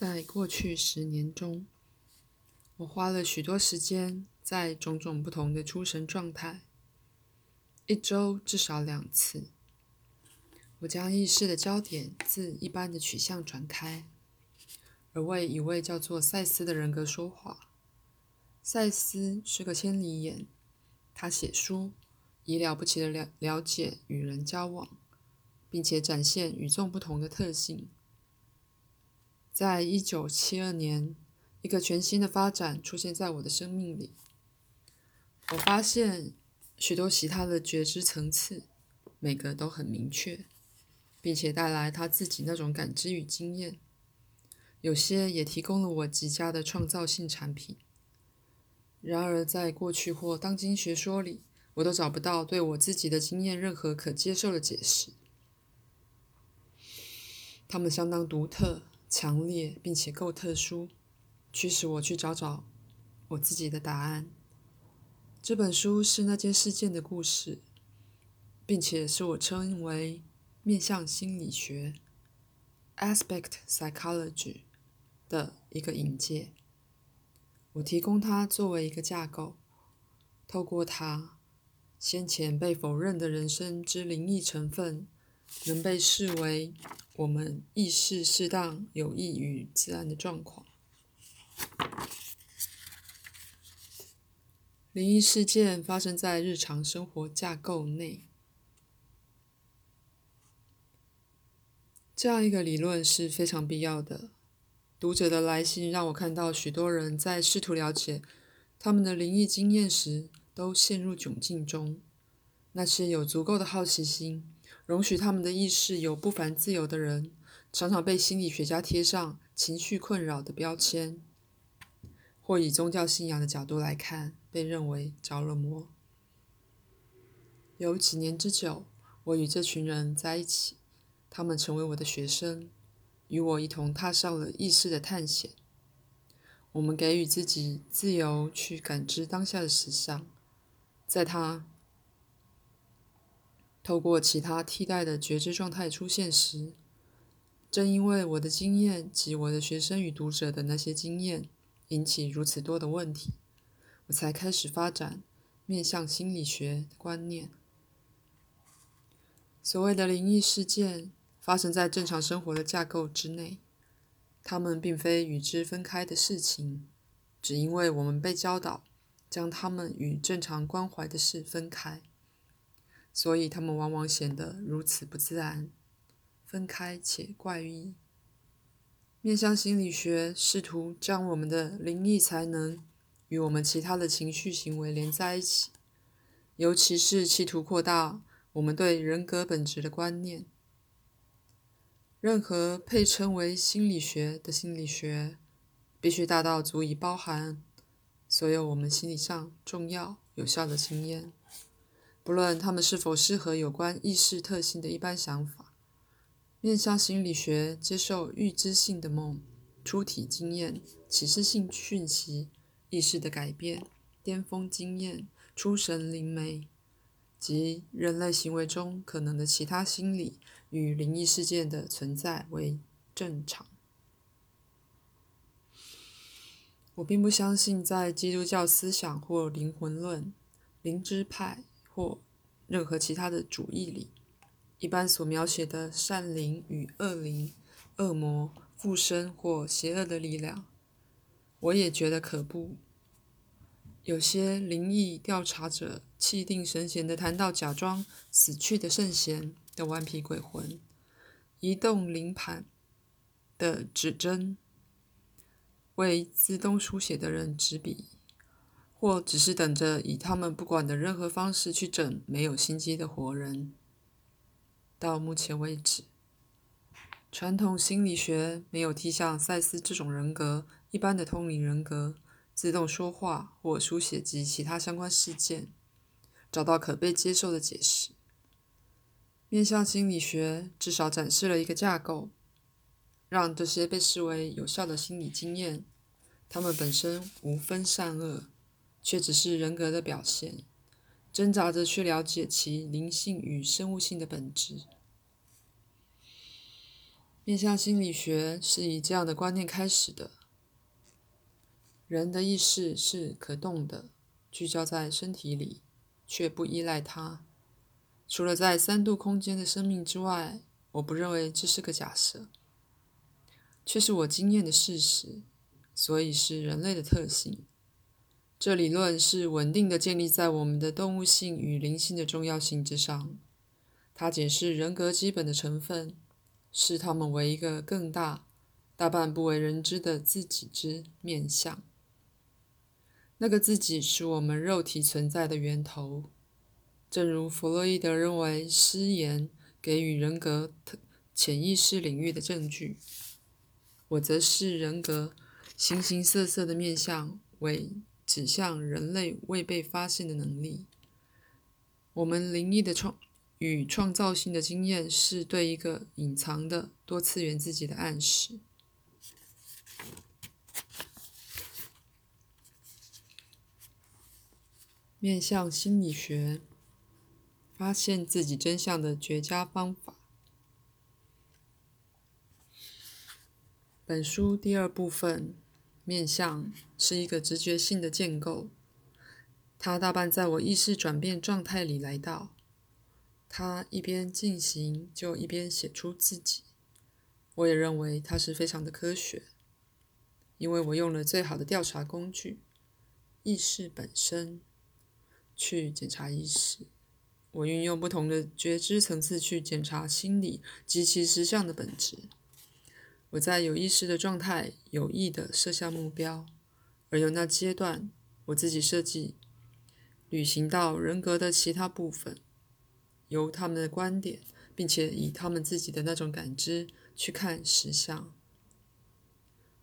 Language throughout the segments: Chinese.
在过去十年中，我花了许多时间在种种不同的出神状态，一周至少两次。我将意识的焦点自一般的取向转开，而为一位叫做赛斯的人格说话。赛斯是个千里眼，他写书，以了不起的了了解与人交往，并且展现与众不同的特性。在一九七二年，一个全新的发展出现在我的生命里。我发现许多其他的觉知层次，每个都很明确，并且带来他自己那种感知与经验。有些也提供了我极佳的创造性产品。然而，在过去或当今学说里，我都找不到对我自己的经验任何可接受的解释。它们相当独特。强烈并且够特殊，驱使我去找找我自己的答案。这本书是那件事件的故事，并且是我称为面向心理学 （aspect psychology） 的一个引介。我提供它作为一个架构，透过它，先前被否认的人生之灵异成分。能被视为我们意识适当、有益于自然的状况。灵异事件发生在日常生活架构内。这样一个理论是非常必要的。读者的来信让我看到许多人在试图了解他们的灵异经验时，都陷入窘境中。那些有足够的好奇心。容许他们的意识有不凡自由的人，常常被心理学家贴上情绪困扰的标签，或以宗教信仰的角度来看，被认为着了魔。有几年之久，我与这群人在一起，他们成为我的学生，与我一同踏上了意识的探险。我们给予自己自由去感知当下的实相，在他。透过其他替代的觉知状态出现时，正因为我的经验及我的学生与读者的那些经验引起如此多的问题，我才开始发展面向心理学的观念。所谓的灵异事件发生在正常生活的架构之内，它们并非与之分开的事情，只因为我们被教导将它们与正常关怀的事分开。所以，他们往往显得如此不自然、分开且怪异。面向心理学试图将我们的灵异才能与我们其他的情绪行为连在一起，尤其是企图扩大我们对人格本质的观念。任何配称为心理学的心理学，必须大到足以包含所有我们心理上重要、有效的经验。不论他们是否适合有关意识特性的一般想法，面向心理学接受预知性的梦、出体经验、启示性讯息、意识的改变、巅峰经验、出神灵媒及人类行为中可能的其他心理与灵异事件的存在为正常。我并不相信在基督教思想或灵魂论、灵知派。或任何其他的主义里，一般所描写的善灵与恶灵、恶魔、附身或邪恶的力量，我也觉得可怖。有些灵异调查者气定神闲地谈到假装死去的圣贤的顽皮鬼魂、移动灵盘的指针、为自动书写的人执笔。或只是等着以他们不管的任何方式去整没有心机的活人。到目前为止，传统心理学没有替像赛斯这种人格一般的通灵人格、自动说话或书写及其他相关事件找到可被接受的解释。面向心理学至少展示了一个架构，让这些被视为有效的心理经验，他们本身无分善恶。却只是人格的表现，挣扎着去了解其灵性与生物性的本质。面向心理学是以这样的观念开始的：人的意识是可动的，聚焦在身体里，却不依赖它。除了在三度空间的生命之外，我不认为这是个假设，却是我经验的事实，所以是人类的特性。这理论是稳定的建立在我们的动物性与灵性的重要性之上。它解释人格基本的成分，视它们为一个更大、大半不为人知的自己之面相。那个自己是我们肉体存在的源头，正如弗洛伊德认为，失言给予人格潜意识领域的证据。我则视人格形形色色的面相为。指向人类未被发现的能力。我们灵异的创与创造性的经验，是对一个隐藏的多次元自己的暗示。面向心理学，发现自己真相的绝佳方法。本书第二部分。面相是一个直觉性的建构，它大半在我意识转变状态里来到。它一边进行，就一边写出自己。我也认为它是非常的科学，因为我用了最好的调查工具——意识本身，去检查意识。我运用不同的觉知层次去检查心理及其实相的本质。我在有意识的状态，有意的设下目标，而由那阶段，我自己设计，旅行到人格的其他部分，由他们的观点，并且以他们自己的那种感知去看实相。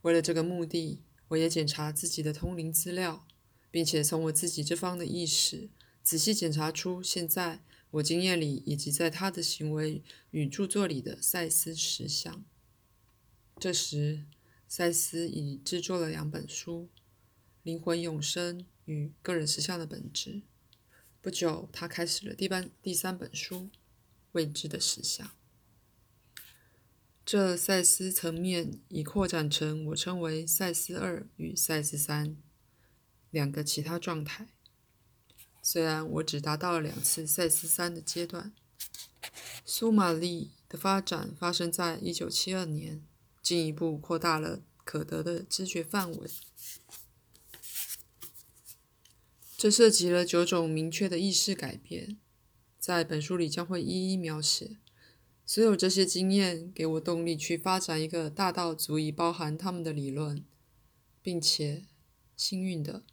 为了这个目的，我也检查自己的通灵资料，并且从我自己这方的意识仔细检查出现在我经验里以及在他的行为与著作里的赛斯实相。这时，赛斯已制作了两本书：《灵魂永生与个人实相的本质》。不久，他开始了第班第三本书《未知的实相》。这赛斯层面已扩展成我称为赛斯二与赛斯三两个其他状态。虽然我只达到了两次赛斯三的阶段，苏玛丽的发展发生在一九七二年。进一步扩大了可得的知觉范围。这涉及了九种明确的意识改变，在本书里将会一一描写。所有这些经验给我动力去发展一个大到足以包含他们的理论，并且幸运的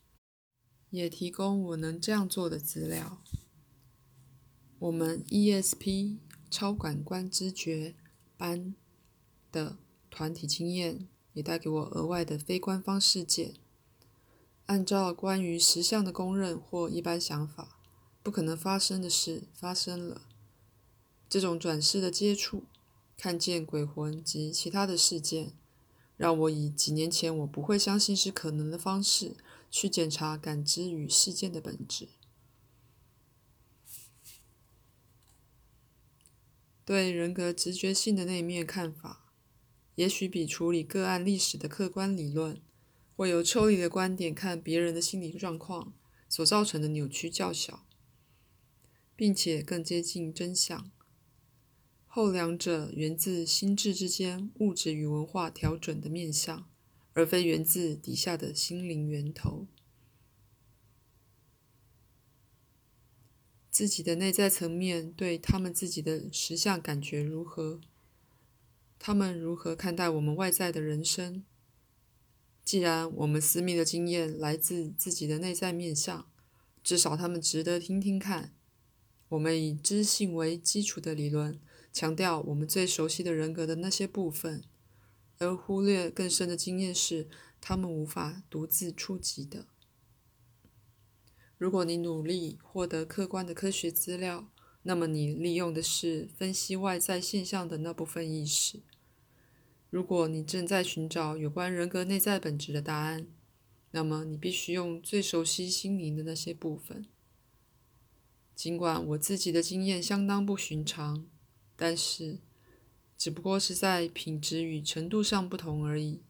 也提供我能这样做的资料。我们 ESP 超感官知觉班的。团体经验也带给我额外的非官方事件。按照关于实相的公认或一般想法，不可能发生的事发生了。这种转世的接触，看见鬼魂及其他的事件，让我以几年前我不会相信是可能的方式去检查感知与事件的本质。对人格直觉性的那一面看法。也许比处理个案历史的客观理论，或由抽离的观点看别人的心理状况所造成的扭曲较小，并且更接近真相。后两者源自心智之间物质与文化调整的面相，而非源自底下的心灵源头。自己的内在层面对他们自己的实相感觉如何？他们如何看待我们外在的人生？既然我们私密的经验来自自己的内在面相，至少他们值得听听看。我们以知性为基础的理论，强调我们最熟悉的人格的那些部分，而忽略更深的经验是他们无法独自触及的。如果你努力获得客观的科学资料，那么你利用的是分析外在现象的那部分意识。如果你正在寻找有关人格内在本质的答案，那么你必须用最熟悉心灵的那些部分。尽管我自己的经验相当不寻常，但是只不过是在品质与程度上不同而已。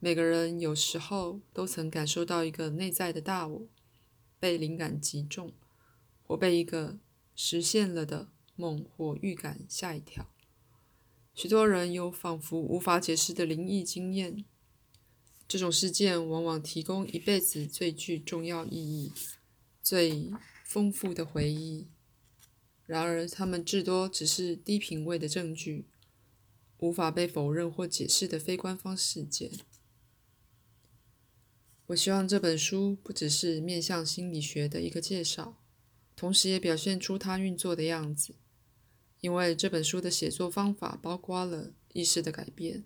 每个人有时候都曾感受到一个内在的大我被灵感击中，或被一个实现了的梦或预感吓一跳。许多人有仿佛无法解释的灵异经验，这种事件往往提供一辈子最具重要意义、最丰富的回忆。然而，他们至多只是低品位的证据，无法被否认或解释的非官方事件。我希望这本书不只是面向心理学的一个介绍，同时也表现出它运作的样子。因为这本书的写作方法包括了意识的改变，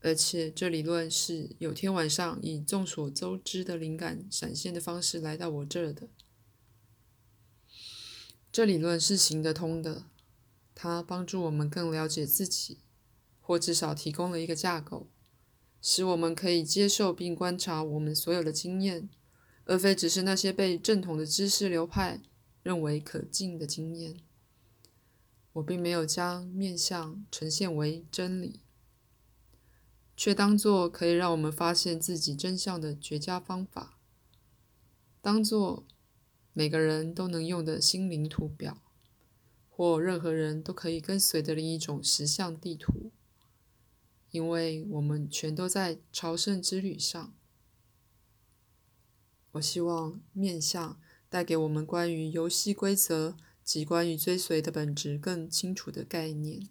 而且这理论是有天晚上以众所周知的灵感闪现的方式来到我这儿的。这理论是行得通的，它帮助我们更了解自己，或至少提供了一个架构。使我们可以接受并观察我们所有的经验，而非只是那些被正统的知识流派认为可敬的经验。我并没有将面相呈现为真理，却当作可以让我们发现自己真相的绝佳方法，当作每个人都能用的心灵图表，或任何人都可以跟随的另一种实相地图。因为我们全都在朝圣之旅上，我希望面相带给我们关于游戏规则习惯于追随的本质更清楚的概念。